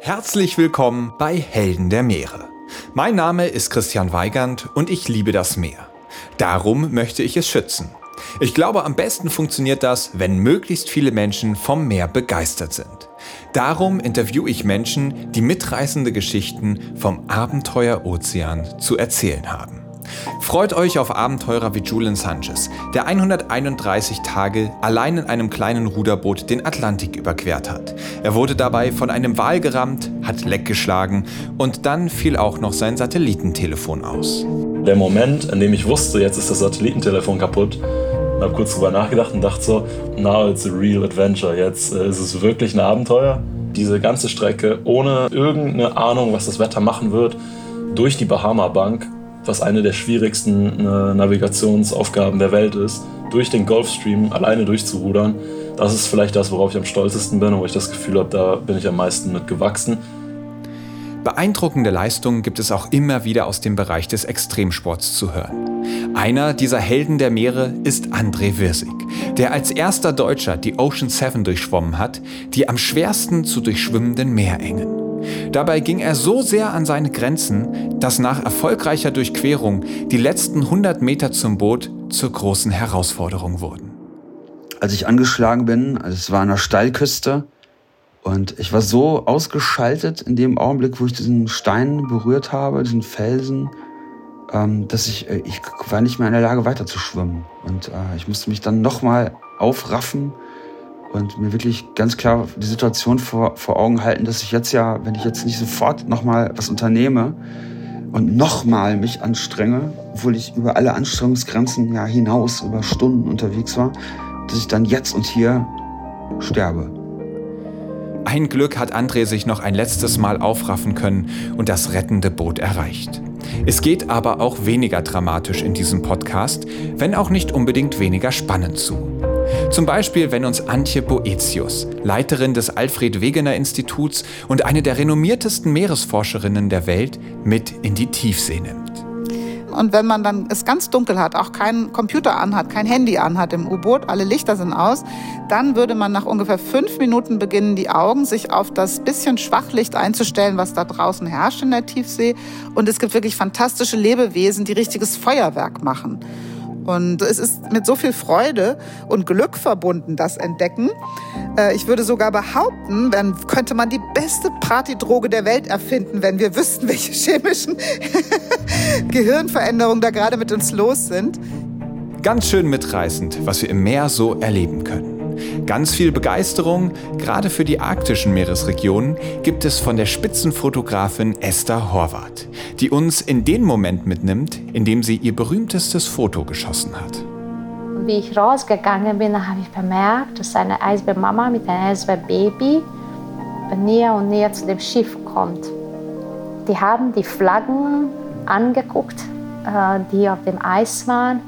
Herzlich willkommen bei Helden der Meere. Mein Name ist Christian Weigand und ich liebe das Meer. Darum möchte ich es schützen. Ich glaube, am besten funktioniert das, wenn möglichst viele Menschen vom Meer begeistert sind. Darum interviewe ich Menschen, die mitreißende Geschichten vom Abenteuer-Ozean zu erzählen haben. Freut euch auf Abenteurer wie Julian Sanchez, der 131 Tage allein in einem kleinen Ruderboot den Atlantik überquert hat. Er wurde dabei von einem Wal gerammt, hat Leck geschlagen und dann fiel auch noch sein Satellitentelefon aus. Der Moment, in dem ich wusste, jetzt ist das Satellitentelefon kaputt, habe kurz drüber nachgedacht und dachte so, now it's a real adventure. Jetzt äh, ist es wirklich ein Abenteuer. Diese ganze Strecke ohne irgendeine Ahnung, was das Wetter machen wird, durch die Bahama-Bank was eine der schwierigsten äh, Navigationsaufgaben der Welt ist, durch den Gulfstream alleine durchzurudern. Das ist vielleicht das, worauf ich am stolzesten bin und wo ich das Gefühl habe, da bin ich am meisten mit gewachsen. Beeindruckende Leistungen gibt es auch immer wieder aus dem Bereich des Extremsports zu hören. Einer dieser Helden der Meere ist André Wirsig, der als erster Deutscher die Ocean Seven durchschwommen hat, die am schwersten zu durchschwimmenden Meerengen. Dabei ging er so sehr an seine Grenzen, dass nach erfolgreicher Durchquerung die letzten 100 Meter zum Boot zur großen Herausforderung wurden. Als ich angeschlagen bin, also es war an der Steilküste und ich war so ausgeschaltet in dem Augenblick, wo ich diesen Stein berührt habe, diesen Felsen, ähm, dass ich, äh, ich war nicht mehr in der Lage weiter zu schwimmen. Und äh, ich musste mich dann nochmal aufraffen und mir wirklich ganz klar die Situation vor, vor Augen halten, dass ich jetzt ja, wenn ich jetzt nicht sofort nochmal was unternehme und nochmal mich anstrenge, obwohl ich über alle Anstrengungsgrenzen ja hinaus über Stunden unterwegs war, dass ich dann jetzt und hier sterbe. Ein Glück hat André sich noch ein letztes Mal aufraffen können und das rettende Boot erreicht. Es geht aber auch weniger dramatisch in diesem Podcast, wenn auch nicht unbedingt weniger spannend zu. Zum Beispiel, wenn uns Antje Boetius, Leiterin des Alfred Wegener Instituts und eine der renommiertesten Meeresforscherinnen der Welt, mit in die Tiefsee nimmt. Und wenn man dann es ganz dunkel hat, auch keinen Computer anhat, kein Handy anhat im U-Boot, alle Lichter sind aus, dann würde man nach ungefähr fünf Minuten beginnen, die Augen sich auf das bisschen Schwachlicht einzustellen, was da draußen herrscht in der Tiefsee. Und es gibt wirklich fantastische Lebewesen, die richtiges Feuerwerk machen. Und es ist mit so viel Freude und Glück verbunden, das Entdecken. Äh, ich würde sogar behaupten, wenn, könnte man die beste Partydroge der Welt erfinden, wenn wir wüssten, welche chemischen Gehirnveränderungen da gerade mit uns los sind. Ganz schön mitreißend, was wir im Meer so erleben können. Ganz viel Begeisterung, gerade für die arktischen Meeresregionen, gibt es von der Spitzenfotografin Esther Horvath, die uns in den Moment mitnimmt, in dem sie ihr berühmtestes Foto geschossen hat. Wie ich rausgegangen bin, habe ich bemerkt, dass eine Eisbärmama mit einem Eisbärbaby näher und näher zu dem Schiff kommt. Die haben die Flaggen angeguckt, äh, die auf dem Eis waren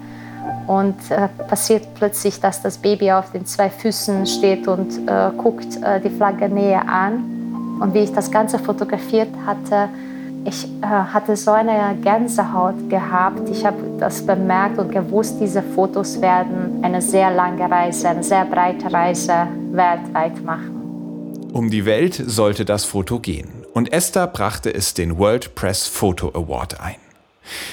und äh, passiert plötzlich, dass das Baby auf den zwei Füßen steht und äh, guckt äh, die Flagge näher an. Und wie ich das Ganze fotografiert hatte, ich äh, hatte so eine Gänsehaut gehabt. Ich habe das bemerkt und gewusst, diese Fotos werden eine sehr lange Reise, eine sehr breite Reise weltweit machen. Um die Welt sollte das Foto gehen. Und Esther brachte es den World Press Photo Award ein.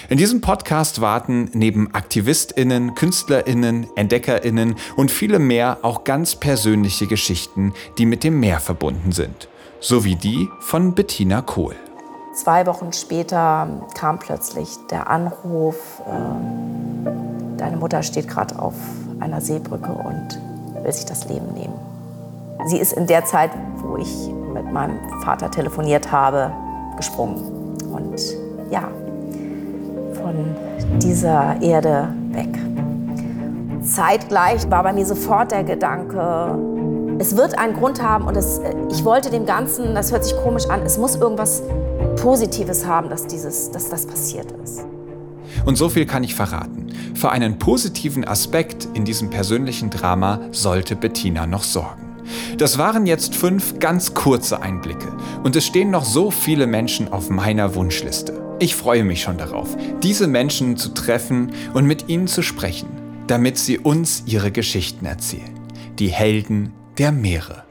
In diesem Podcast warten neben AktivistInnen, KünstlerInnen, EntdeckerInnen und viele mehr auch ganz persönliche Geschichten, die mit dem Meer verbunden sind. So wie die von Bettina Kohl. Zwei Wochen später kam plötzlich der Anruf, äh, deine Mutter steht gerade auf einer Seebrücke und will sich das Leben nehmen. Sie ist in der Zeit, wo ich mit meinem Vater telefoniert habe, gesprungen. Und ja, von dieser Erde weg. Zeitgleich war bei mir sofort der Gedanke, es wird einen Grund haben und es, ich wollte dem Ganzen, das hört sich komisch an, es muss irgendwas Positives haben, dass, dieses, dass das passiert ist. Und so viel kann ich verraten. Für einen positiven Aspekt in diesem persönlichen Drama sollte Bettina noch sorgen. Das waren jetzt fünf ganz kurze Einblicke und es stehen noch so viele Menschen auf meiner Wunschliste. Ich freue mich schon darauf, diese Menschen zu treffen und mit ihnen zu sprechen, damit sie uns ihre Geschichten erzählen. Die Helden der Meere.